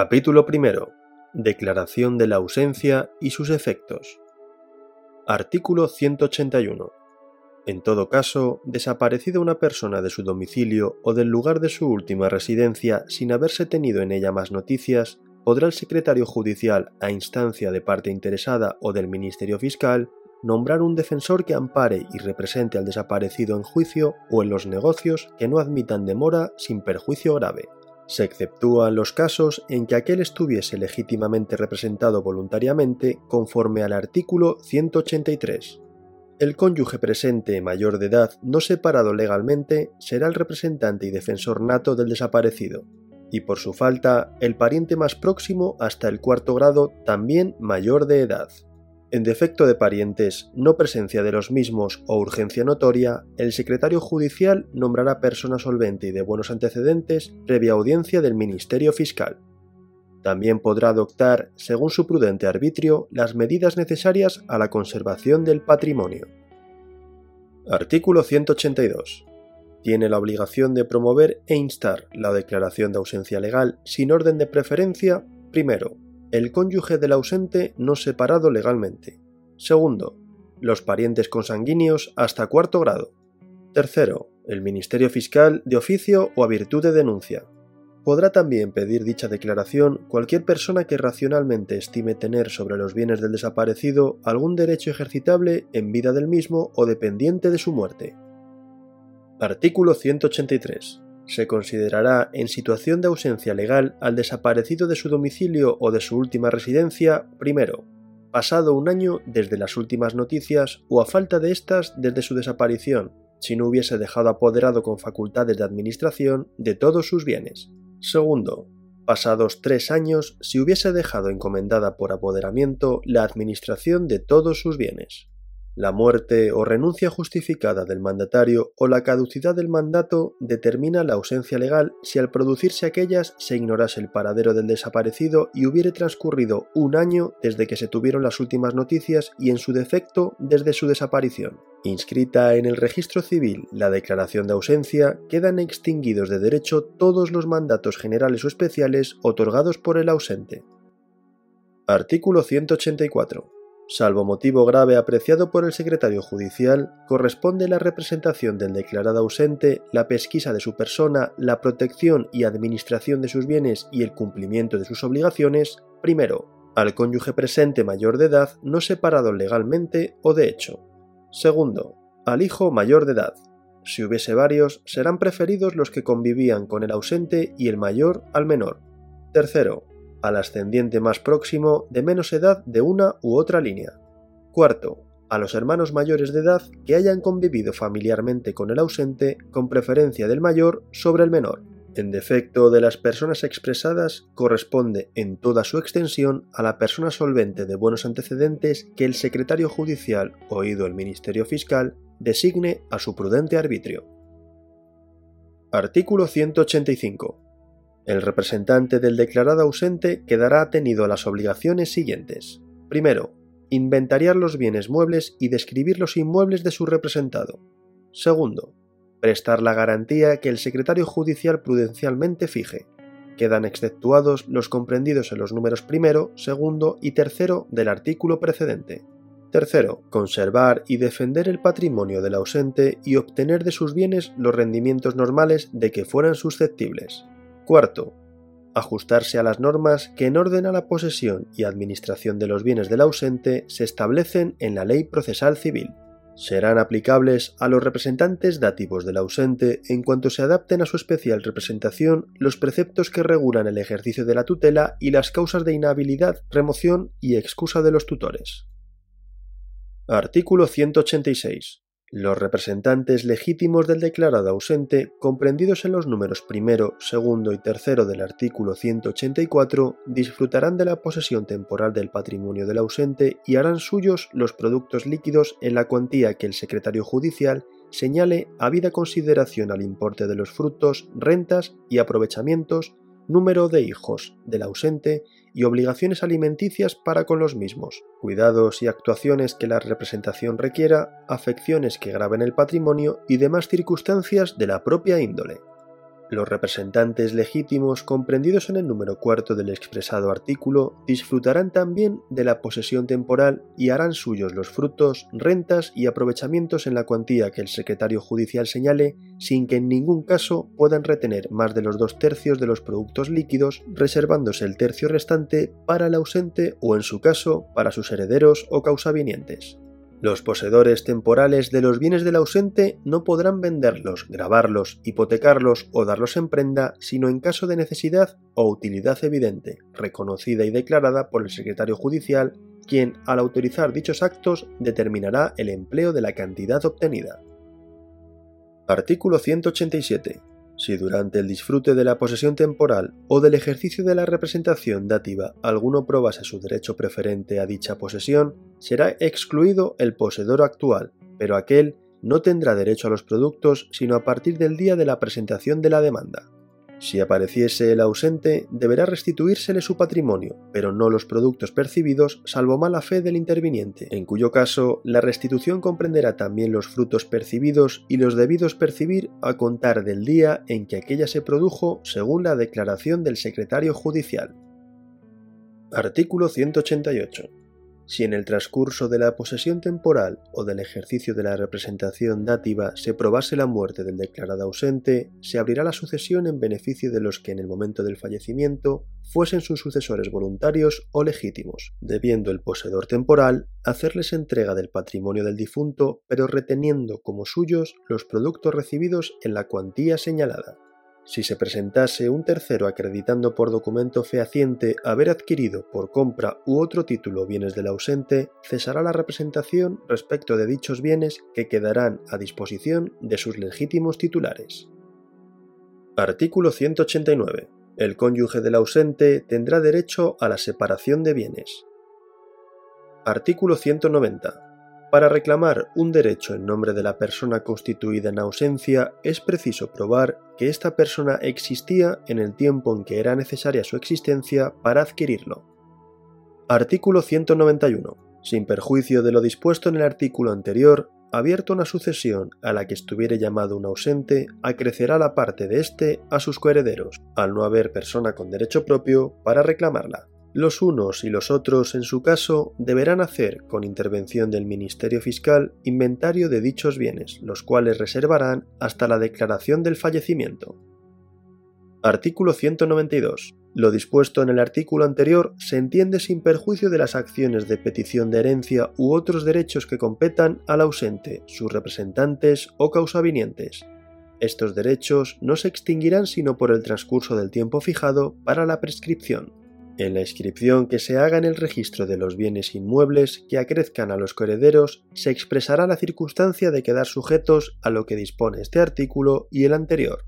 Capítulo primero. Declaración de la ausencia y sus efectos. Artículo 181. En todo caso, desaparecida una persona de su domicilio o del lugar de su última residencia sin haberse tenido en ella más noticias, podrá el secretario judicial, a instancia de parte interesada o del Ministerio Fiscal, nombrar un defensor que ampare y represente al desaparecido en juicio o en los negocios que no admitan demora sin perjuicio grave. Se exceptúan los casos en que aquel estuviese legítimamente representado voluntariamente conforme al artículo 183. El cónyuge presente mayor de edad no separado legalmente será el representante y defensor nato del desaparecido, y por su falta el pariente más próximo hasta el cuarto grado también mayor de edad. En defecto de parientes, no presencia de los mismos o urgencia notoria, el secretario judicial nombrará persona solvente y de buenos antecedentes previa audiencia del Ministerio Fiscal. También podrá adoptar, según su prudente arbitrio, las medidas necesarias a la conservación del patrimonio. Artículo 182. Tiene la obligación de promover e instar la declaración de ausencia legal sin orden de preferencia, primero, el cónyuge del ausente no separado legalmente. Segundo, los parientes consanguíneos hasta cuarto grado. Tercero, el Ministerio Fiscal de oficio o a virtud de denuncia. Podrá también pedir dicha declaración cualquier persona que racionalmente estime tener sobre los bienes del desaparecido algún derecho ejercitable en vida del mismo o dependiente de su muerte. Artículo 183 se considerará en situación de ausencia legal al desaparecido de su domicilio o de su última residencia, primero, pasado un año desde las últimas noticias o a falta de estas desde su desaparición, si no hubiese dejado apoderado con facultades de administración de todos sus bienes. Segundo, pasados tres años si hubiese dejado encomendada por apoderamiento la administración de todos sus bienes la muerte o renuncia justificada del mandatario o la caducidad del mandato determina la ausencia legal si al producirse aquellas se ignorase el paradero del desaparecido y hubiere transcurrido un año desde que se tuvieron las últimas noticias y en su defecto desde su desaparición. Inscrita en el registro civil la declaración de ausencia, quedan extinguidos de derecho todos los mandatos generales o especiales otorgados por el ausente. Artículo 184 Salvo motivo grave apreciado por el secretario judicial, corresponde la representación del declarado ausente, la pesquisa de su persona, la protección y administración de sus bienes y el cumplimiento de sus obligaciones, primero, al cónyuge presente mayor de edad no separado legalmente o de hecho. Segundo, al hijo mayor de edad. Si hubiese varios, serán preferidos los que convivían con el ausente y el mayor al menor. Tercero, al ascendiente más próximo de menos edad de una u otra línea. Cuarto, a los hermanos mayores de edad que hayan convivido familiarmente con el ausente con preferencia del mayor sobre el menor. En defecto de las personas expresadas, corresponde en toda su extensión a la persona solvente de buenos antecedentes que el secretario judicial, oído el Ministerio Fiscal, designe a su prudente arbitrio. Artículo 185. El representante del declarado ausente quedará atenido a las obligaciones siguientes. Primero, inventariar los bienes muebles y describir los inmuebles de su representado. Segundo, prestar la garantía que el secretario judicial prudencialmente fije. Quedan exceptuados los comprendidos en los números primero, segundo y tercero del artículo precedente. Tercero, conservar y defender el patrimonio del ausente y obtener de sus bienes los rendimientos normales de que fueran susceptibles. Cuarto, ajustarse a las normas que en orden a la posesión y administración de los bienes del ausente se establecen en la ley procesal civil. Serán aplicables a los representantes dativos del ausente en cuanto se adapten a su especial representación los preceptos que regulan el ejercicio de la tutela y las causas de inhabilidad, remoción y excusa de los tutores. Artículo 186. Los representantes legítimos del declarado ausente, comprendidos en los números primero, segundo y tercero del artículo 184, disfrutarán de la posesión temporal del patrimonio del ausente y harán suyos los productos líquidos en la cuantía que el secretario judicial señale habida consideración al importe de los frutos, rentas y aprovechamientos, número de hijos del ausente y obligaciones alimenticias para con los mismos, cuidados y actuaciones que la representación requiera, afecciones que graben el patrimonio y demás circunstancias de la propia índole. Los representantes legítimos comprendidos en el número cuarto del expresado artículo disfrutarán también de la posesión temporal y harán suyos los frutos, rentas y aprovechamientos en la cuantía que el secretario judicial señale, sin que en ningún caso puedan retener más de los dos tercios de los productos líquidos, reservándose el tercio restante para el ausente o, en su caso, para sus herederos o causavinientes. Los poseedores temporales de los bienes del ausente no podrán venderlos, grabarlos, hipotecarlos o darlos en prenda, sino en caso de necesidad o utilidad evidente, reconocida y declarada por el secretario judicial, quien, al autorizar dichos actos, determinará el empleo de la cantidad obtenida. Artículo 187. Si durante el disfrute de la posesión temporal o del ejercicio de la representación dativa alguno probase su derecho preferente a dicha posesión, será excluido el poseedor actual, pero aquel no tendrá derecho a los productos sino a partir del día de la presentación de la demanda. Si apareciese el ausente, deberá restituírsele su patrimonio, pero no los productos percibidos, salvo mala fe del interviniente, en cuyo caso la restitución comprenderá también los frutos percibidos y los debidos percibir a contar del día en que aquella se produjo según la declaración del secretario judicial. Artículo 188. Si en el transcurso de la posesión temporal o del ejercicio de la representación dativa se probase la muerte del declarado ausente, se abrirá la sucesión en beneficio de los que en el momento del fallecimiento fuesen sus sucesores voluntarios o legítimos, debiendo el poseedor temporal hacerles entrega del patrimonio del difunto, pero reteniendo como suyos los productos recibidos en la cuantía señalada. Si se presentase un tercero acreditando por documento fehaciente haber adquirido por compra u otro título bienes del ausente, cesará la representación respecto de dichos bienes que quedarán a disposición de sus legítimos titulares. Artículo 189. El cónyuge del ausente tendrá derecho a la separación de bienes. Artículo 190. Para reclamar un derecho en nombre de la persona constituida en ausencia es preciso probar que esta persona existía en el tiempo en que era necesaria su existencia para adquirirlo. Artículo 191. Sin perjuicio de lo dispuesto en el artículo anterior, abierto una sucesión a la que estuviere llamado un ausente, acrecerá la parte de éste a sus coherederos, al no haber persona con derecho propio para reclamarla. Los unos y los otros, en su caso, deberán hacer, con intervención del Ministerio Fiscal, inventario de dichos bienes, los cuales reservarán hasta la declaración del fallecimiento. Artículo 192. Lo dispuesto en el artículo anterior se entiende sin perjuicio de las acciones de petición de herencia u otros derechos que competan al ausente, sus representantes o causavinientes. Estos derechos no se extinguirán sino por el transcurso del tiempo fijado para la prescripción. En la inscripción que se haga en el registro de los bienes inmuebles que acrezcan a los coherederos, se expresará la circunstancia de quedar sujetos a lo que dispone este artículo y el anterior.